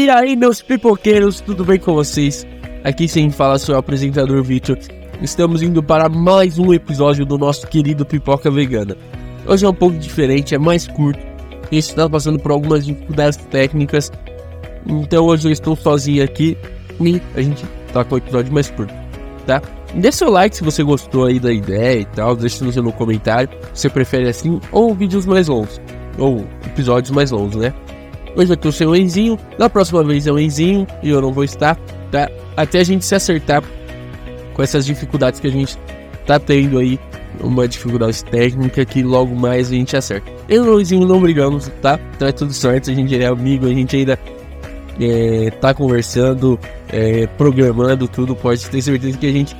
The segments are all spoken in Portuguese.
E aí, meus pipoqueiros, tudo bem com vocês? Aqui sem fala sou o apresentador Victor. Estamos indo para mais um episódio do nosso querido Pipoca Vegana. Hoje é um pouco diferente, é mais curto. A gente está passando por algumas dificuldades técnicas. Então hoje eu estou sozinho aqui e a gente tá com o episódio mais curto, tá? Deixe seu like se você gostou aí da ideia e tal. Deixe no seu comentário se você prefere assim ou vídeos mais longos. Ou episódios mais longos, né? Hoje eu sou o Enzinho, na próxima vez é o Enzinho e eu não vou estar, tá? Até a gente se acertar com essas dificuldades que a gente tá tendo aí, uma dificuldade técnica que logo mais a gente acerta. Eu e o Enzinho não brigamos, tá? Então é tudo certo, a gente é amigo, a gente ainda é, tá conversando, é, programando tudo, pode ter certeza que a gente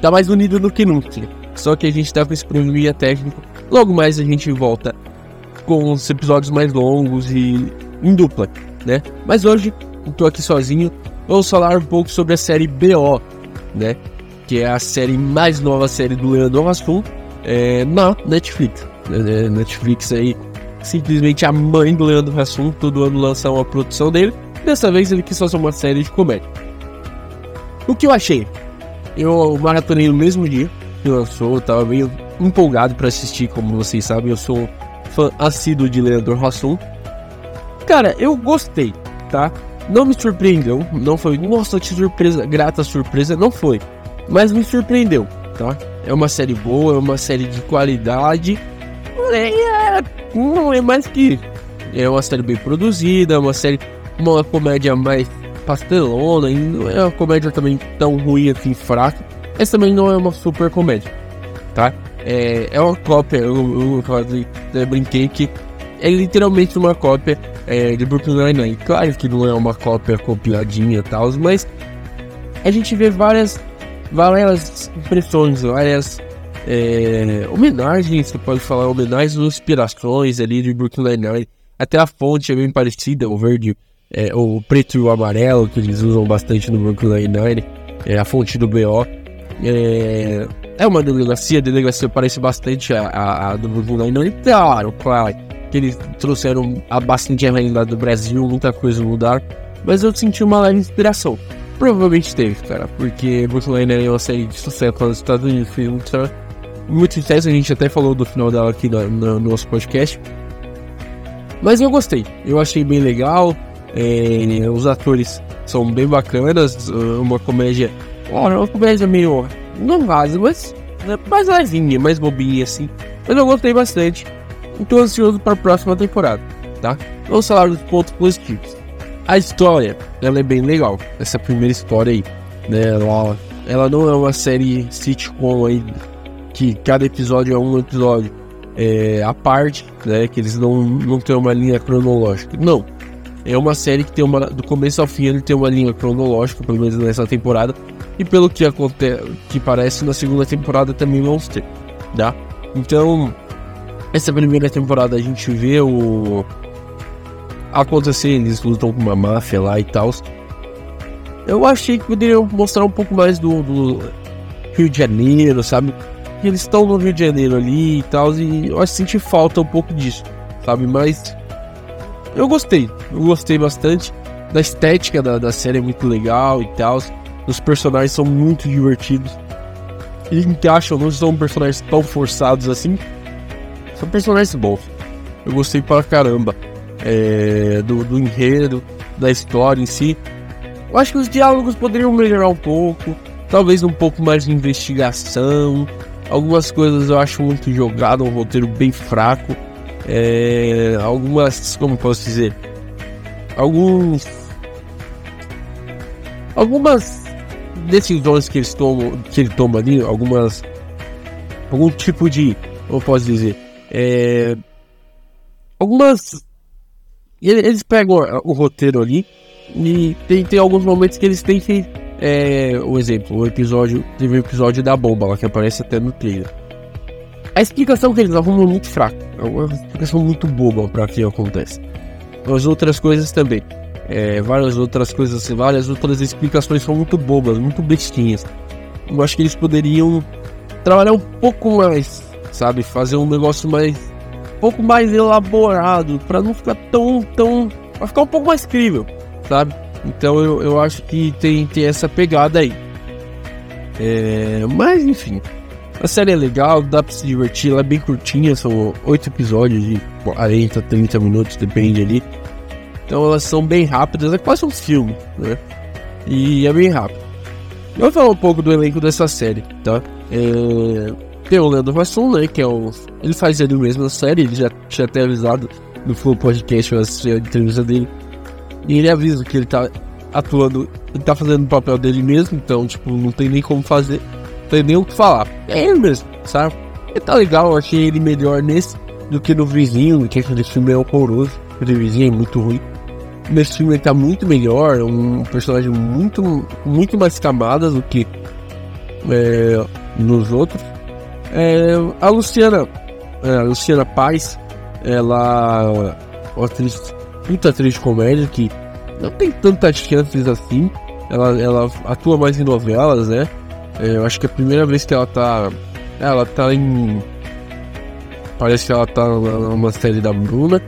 tá mais unido do que nunca. Só que a gente tá com esse probleminha técnico. Logo mais a gente volta com os episódios mais longos e em dupla, né? Mas hoje eu tô aqui sozinho. Vamos falar um pouco sobre a série BO, né? Que é a série mais nova série do Leandro Hassum é, na Netflix. É, Netflix aí, simplesmente a mãe do Leandro Hassum, todo ano lança uma produção dele. Dessa vez ele quis fazer uma série de comédia. O que eu achei? Eu maratonei no mesmo dia que lançou, eu tava meio empolgado para assistir, como vocês sabem, eu sou fã assíduo de Leandro Hassum. Cara, eu gostei, tá? Não me surpreendeu, não foi, nossa, que surpresa, grata surpresa, não foi. Mas me surpreendeu, tá? É uma série boa, é uma série de qualidade. É, não é mais que. É uma série bem produzida, é uma série. Uma comédia mais pastelona, e não é uma comédia também tão ruim assim, fraca. Essa também não é uma super comédia, tá? É, é uma cópia, eu, eu, eu, eu brinquei que é literalmente uma cópia é, de Brooklyn Nine-Nine. Claro que não é uma cópia compiladinha e tal, mas a gente vê várias, várias impressões, várias é, homenagens, você pode falar, homenagens ou inspirações ali de Brooklyn Nine-Nine. Até a fonte é bem parecida, o verde, é, o preto e o amarelo, que eles usam bastante no Brooklyn Nine-Nine, é a fonte do BO. É, é uma delegacia, a delegacia parece bastante a, a, a do Brooklyn Nine-Nine, claro, claro que eles trouxeram a bastante realidade do Brasil, muita coisa mudar, mas eu senti uma leve inspiração. Provavelmente teve, cara, porque Brooklyn é uma série de sucesso nos Estados Unidos, fez muito, sucesso, a gente até falou do final dela aqui no, no, no nosso podcast. Mas eu gostei, eu achei bem legal, é, os atores são bem bacanas, uma comédia, uma comédia meio, não rasa, mas né, mais levinha, mais bobinha assim, mas eu gostei bastante. Estou ansioso para a próxima temporada, tá? Vamos falar dos pontos positivos. A história, ela é bem legal. Essa primeira história aí, né? Ela, ela não é uma série sitcom aí que cada episódio é um episódio é, à parte, né? Que eles não, não têm uma linha cronológica. Não. É uma série que tem uma. Do começo ao fim ele tem uma linha cronológica, pelo menos nessa temporada. E pelo que acontece, que parece na segunda temporada também vamos ter, tá? Então, essa primeira temporada a gente vê o. acontecer, eles lutam com uma máfia lá e tal. Eu achei que poderiam mostrar um pouco mais do, do Rio de Janeiro, sabe? Eles estão no Rio de Janeiro ali e tal, e eu acho que senti falta um pouco disso, sabe? Mas eu gostei, eu gostei bastante da estética da, da série, é muito legal e tal. Os personagens são muito divertidos. Eles encaixam, não são personagens tão forçados assim. São personagens bons. Eu gostei pra caramba é, do, do enredo, da história em si. Eu acho que os diálogos poderiam melhorar um pouco. Talvez um pouco mais de investigação. Algumas coisas eu acho muito jogado, um roteiro bem fraco. É, algumas, como posso dizer? Alguns. Algumas decisões que eles tomam, que ele toma ali, algumas. Algum tipo de. Como posso dizer? É, algumas. Eles pegam o roteiro ali e tem, tem alguns momentos que eles têm que. É, o exemplo, o episódio. Teve o episódio da bomba lá que aparece até no trailer. A explicação que eles arrumam é muito fraca. É uma explicação muito boba para que acontece. As outras coisas também. É, várias outras coisas, várias outras explicações são muito bobas, muito bestinhas. Eu acho que eles poderiam trabalhar um pouco mais sabe? Fazer um negócio mais. um pouco mais elaborado, para não ficar tão. tão. pra ficar um pouco mais crível, sabe? Então eu, eu acho que tem, tem essa pegada aí. É, mas enfim, a série é legal, dá pra se divertir, ela é bem curtinha, são oito episódios de 40, 30 minutos, depende ali. Então elas são bem rápidas, é quase um filme, né? E é bem rápido. Eu vou falar um pouco do elenco dessa série, tá? É... Tem o Leandro Vasson, né? Que é o. Ele faz ele mesmo na série, ele já tinha até avisado no Full Podcast, eu assisti a entrevista dele. E ele avisa que ele tá atuando, ele tá fazendo o papel dele mesmo, então, tipo, não tem nem como fazer, não tem nem o que falar. É ele mesmo, sabe? E tá legal, eu achei ele melhor nesse do que no vizinho, que aquele filme é horroroso, aquele vizinho é muito ruim. Nesse filme ele tá muito melhor, é um personagem muito, muito mais camadas do que é, nos outros. É, a Luciana, é, a Luciana Paz, ela é uma atriz, muita atriz de comédia que não tem tantas chances assim. Ela, ela atua mais em novelas, né? É, eu acho que é a primeira vez que ela tá. Ela tá em. Parece que ela tá numa série da Bruna,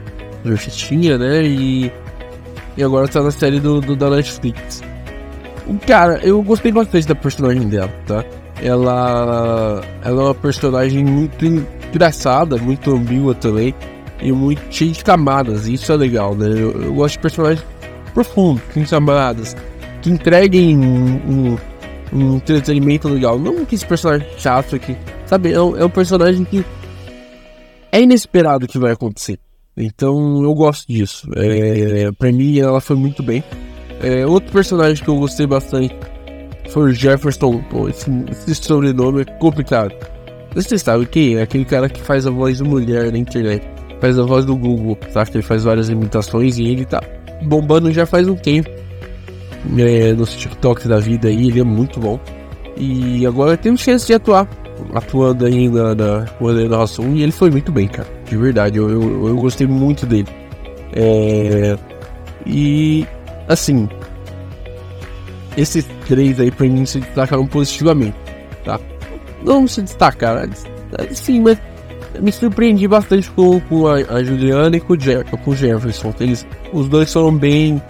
Justinha, né? E. E agora tá na série do, do da Netflix. Cara, eu gostei bastante da personagem dela, tá? Ela, ela é uma personagem muito engraçada, muito ambígua também, e muito cheia de camadas, isso é legal, né? Eu, eu gosto de personagens profundos, com camadas, que entreguem um, um, um, entretenimento legal, não que esse personagem chato aqui, sabe? É um, é um personagem que é inesperado que vai acontecer. Então eu gosto disso. É, pra mim ela foi muito bem. É, outro personagem que eu gostei bastante foi o Jefferson. Pô, esse, esse sobrenome é complicado. Você sabe quem é? Aquele cara que faz a voz de mulher na internet. Faz a voz do Google, sabe? Que ele faz várias imitações e ele tá bombando já faz um tempo. É, nos TikToks da vida aí, ele é muito bom. E agora tem chance de atuar. Atuando ainda na Orlando Rassum e ele foi muito bem, cara. De verdade, eu, eu, eu gostei muito dele. É, e assim, esses três aí pra mim se destacaram positivamente, tá? Não se destacaram, sim, mas me surpreendi bastante com, com a, a, Juliana e com o, Jeff, com o Jefferson. Eles, os dois foram bem.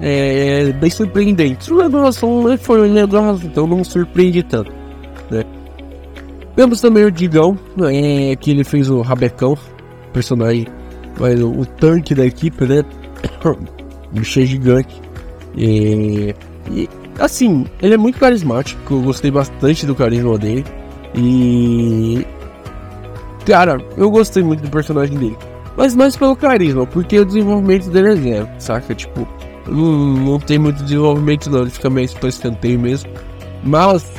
É, bem surpreendentes. O Leandro Rasson foi o Leandro Rasson, então não surpreendi tanto. Né? Temos também o Digão, é, que ele fez o Rabecão, personagem, mas o, o tanque da equipe, né? bicho gigante. E, e, assim, ele é muito carismático, eu gostei bastante do carisma dele. E. Cara, eu gostei muito do personagem dele. Mas mais pelo carisma, porque o desenvolvimento dele é zero, saca? Tipo, não, não tem muito desenvolvimento não, ele fica meio escanteio mesmo. Mas.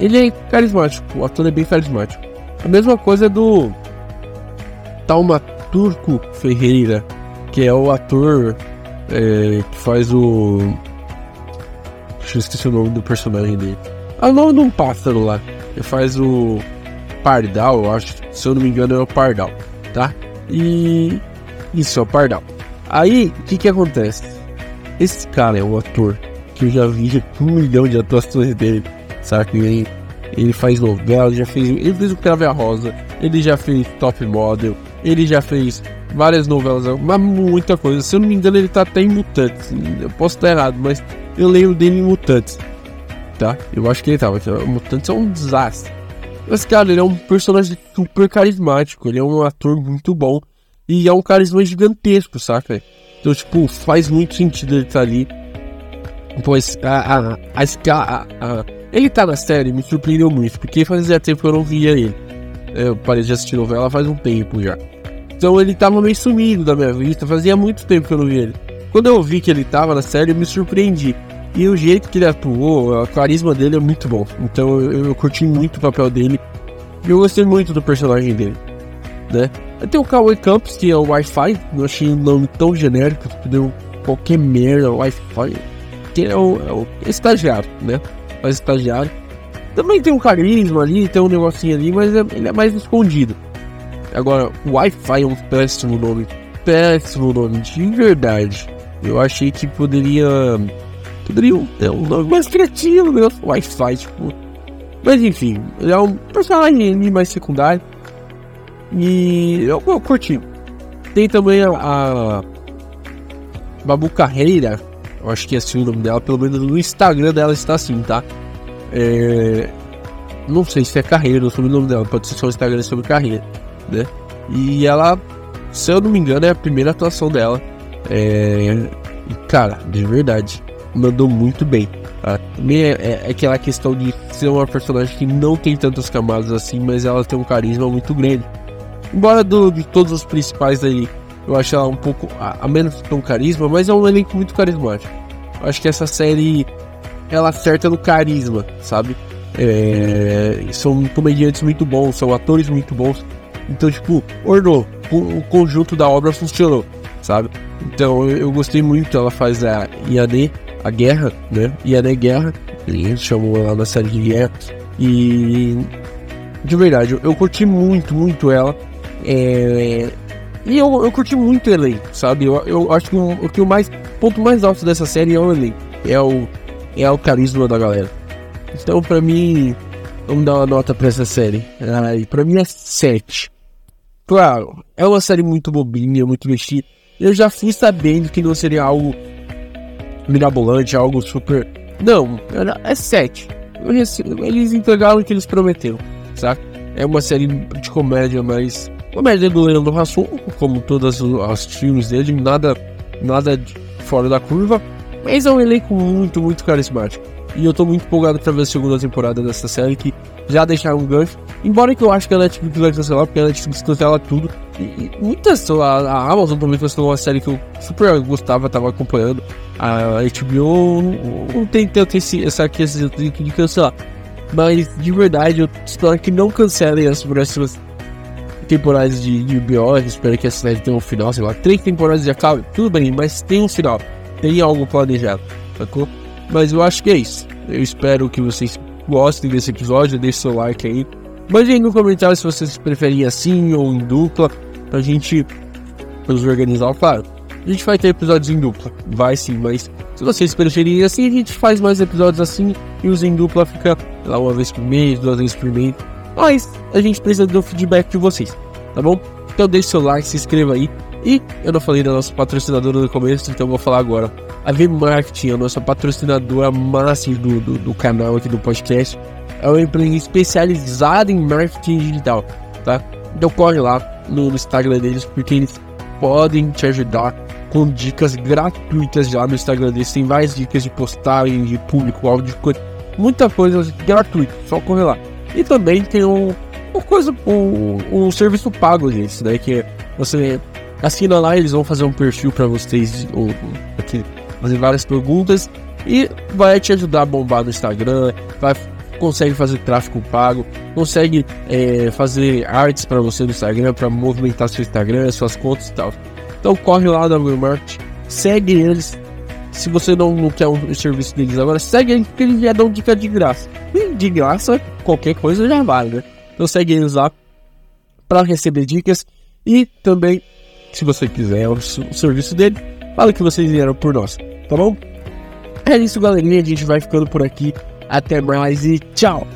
Ele é carismático, o ator é bem carismático. A mesma coisa do. Talma Turco Ferreira, que é o ator é, que faz o. Eu esquecer o nome do personagem dele. Ah, o nome de um pássaro lá. Ele faz o Pardal, eu acho. Se eu não me engano, é o Pardal, tá? E. Isso, é o Pardal. Aí, o que que acontece? Esse cara é um ator que eu já vi um milhão de atuações dele, sabe? Ele, ele faz novela, já fez. Ele fez o Crave a Rosa, ele já fez Top Model, ele já fez várias novelas, mas muita coisa. Se eu não me engano, ele tá até em Mutantes. Eu posso estar errado, mas eu lembro dele em Mutantes. Tá? Eu acho que ele tava. Mutantes é um desastre. Mas, cara, ele é um personagem super carismático. Ele é um ator muito bom. E é um carisma gigantesco, saca? Então, tipo, faz muito sentido ele estar tá ali. Pois, a, a, a, a, ele tá na série, me surpreendeu muito. Porque fazia tempo que eu não via ele. Eu parei de assistir novela faz um tempo já. Então ele tava meio sumido da minha vista, fazia muito tempo que eu não vi ele. Quando eu vi que ele tava na série, eu me surpreendi. E o jeito que ele atuou, a carisma dele é muito bom. Então eu, eu curti muito o papel dele. E eu gostei muito do personagem dele. Né? Tem o Kawaii Campos, que é o Wi-Fi. Não achei um nome tão genérico, deu qualquer merda, Wi-Fi. Que é o, é o estagiário, né? O estagiário. Também tem um carisma ali, tem um negocinho ali, mas é, ele é mais escondido. Agora, Wi-Fi é um péssimo nome. Péssimo nome, de verdade. Eu achei que poderia. Poderia ter um nome mais criativo, né? Wi-Fi, tipo. Mas enfim, ele é um personagem mais secundário. E eu, eu curti. Tem também a, a, Babu Carreira, eu acho que é assim o nome dela, pelo menos no Instagram dela está assim, tá? É, não sei se é carreira o nome dela, pode ser só o Instagram sobre carreira, né? E ela, se eu não me engano, é a primeira atuação dela. É, cara, de verdade, mandou muito bem. Também é, é, é, aquela questão de ser uma personagem que não tem tantas camadas assim, mas ela tem um carisma muito grande. Embora do, de todos os principais aí, eu acho ela um pouco a, a menos tão carisma, mas é um elenco muito carismático. Eu acho que essa série ela acerta no carisma, sabe? É, são comediantes muito bons, são atores muito bons. Então, tipo, ornou. O, conjunto da obra funcionou, sabe? Então, eu, gostei muito. Ela faz a Yane, a guerra, né? Yane Guerra. Eles chamam ela na série de guerra. E. De verdade, eu, eu curti muito, muito ela. É, e eu, eu curti muito o elenco, sabe? Eu, eu acho que o, o que o mais ponto mais alto dessa série é o elenco. É o, é o carisma da galera. Então, pra mim, vamos dar uma nota pra essa série. Pra mim é 7. Claro, é uma série muito bobinha, muito mexida. Eu já fui sabendo que não seria algo mirabolante, algo super. Não, é 7. Eles entregaram o que eles prometeram, saca? É uma série de comédia, mas. Comédia do Leandro Hassum, como todos os filmes dele, nada, nada fora da curva. Mas é um elenco muito, muito carismático. E eu tô muito empolgado pra ver a segunda temporada dessa série, que já deixaram um gancho. Embora que eu acho que a Netflix vai cancelar, porque a Netflix cancela tudo. E, e muitas, a, a Amazon também cancelou uma série que eu super gostava, tava acompanhando. A HBO não tem tanto esse, essa questão de cancelar. Mas de verdade, eu espero que não cancelem as próximas temporadas de, de BO. Espero que essa série tenha um final, sei lá, três temporadas já acabem. Tudo bem, mas tem um final. Tem algo planejado, sacou? Mas eu acho que é isso. Eu espero que vocês gostem desse episódio, deixe seu like aí. Mande aí no comentário se vocês preferem assim ou em dupla, pra gente nos organizar. Claro, a gente vai ter episódios em dupla, vai sim, mas se vocês preferirem assim, a gente faz mais episódios assim e os em dupla fica lá uma vez por mês, duas vezes por mês. Mas a gente precisa do feedback de vocês, tá bom? Então deixe seu like, se inscreva aí. E eu não falei da nossa patrocinadora no começo, então vou falar agora. A V-Marketing, a nossa patrocinadora máxima do, do, do, canal aqui do podcast, é uma empresa especializada em marketing digital, tá? Então corre lá no, no Instagram deles, porque eles podem te ajudar com dicas gratuitas lá no Instagram deles. Tem várias dicas de postagem, de público, áudio, muita coisa gratuita, só corre lá. E também tem um, uma coisa, um, um serviço pago deles, né? Que você Assina lá, eles vão fazer um perfil para vocês, ou, aqui, fazer várias perguntas e vai te ajudar a bombar no Instagram, vai consegue fazer tráfego pago, consegue é, fazer artes para você no Instagram, para movimentar seu Instagram, suas contas e tal. Então corre lá na Market, segue eles. Se você não, não quer um serviço deles agora, segue eles porque eles já dão dica de graça. E de graça, qualquer coisa já vale, né? Então segue eles lá para receber dicas e também se você quiser o, serviço dele, fala que vocês vieram por nós, tá bom? É isso, galerinha. A gente vai ficando por aqui. Até mais e tchau!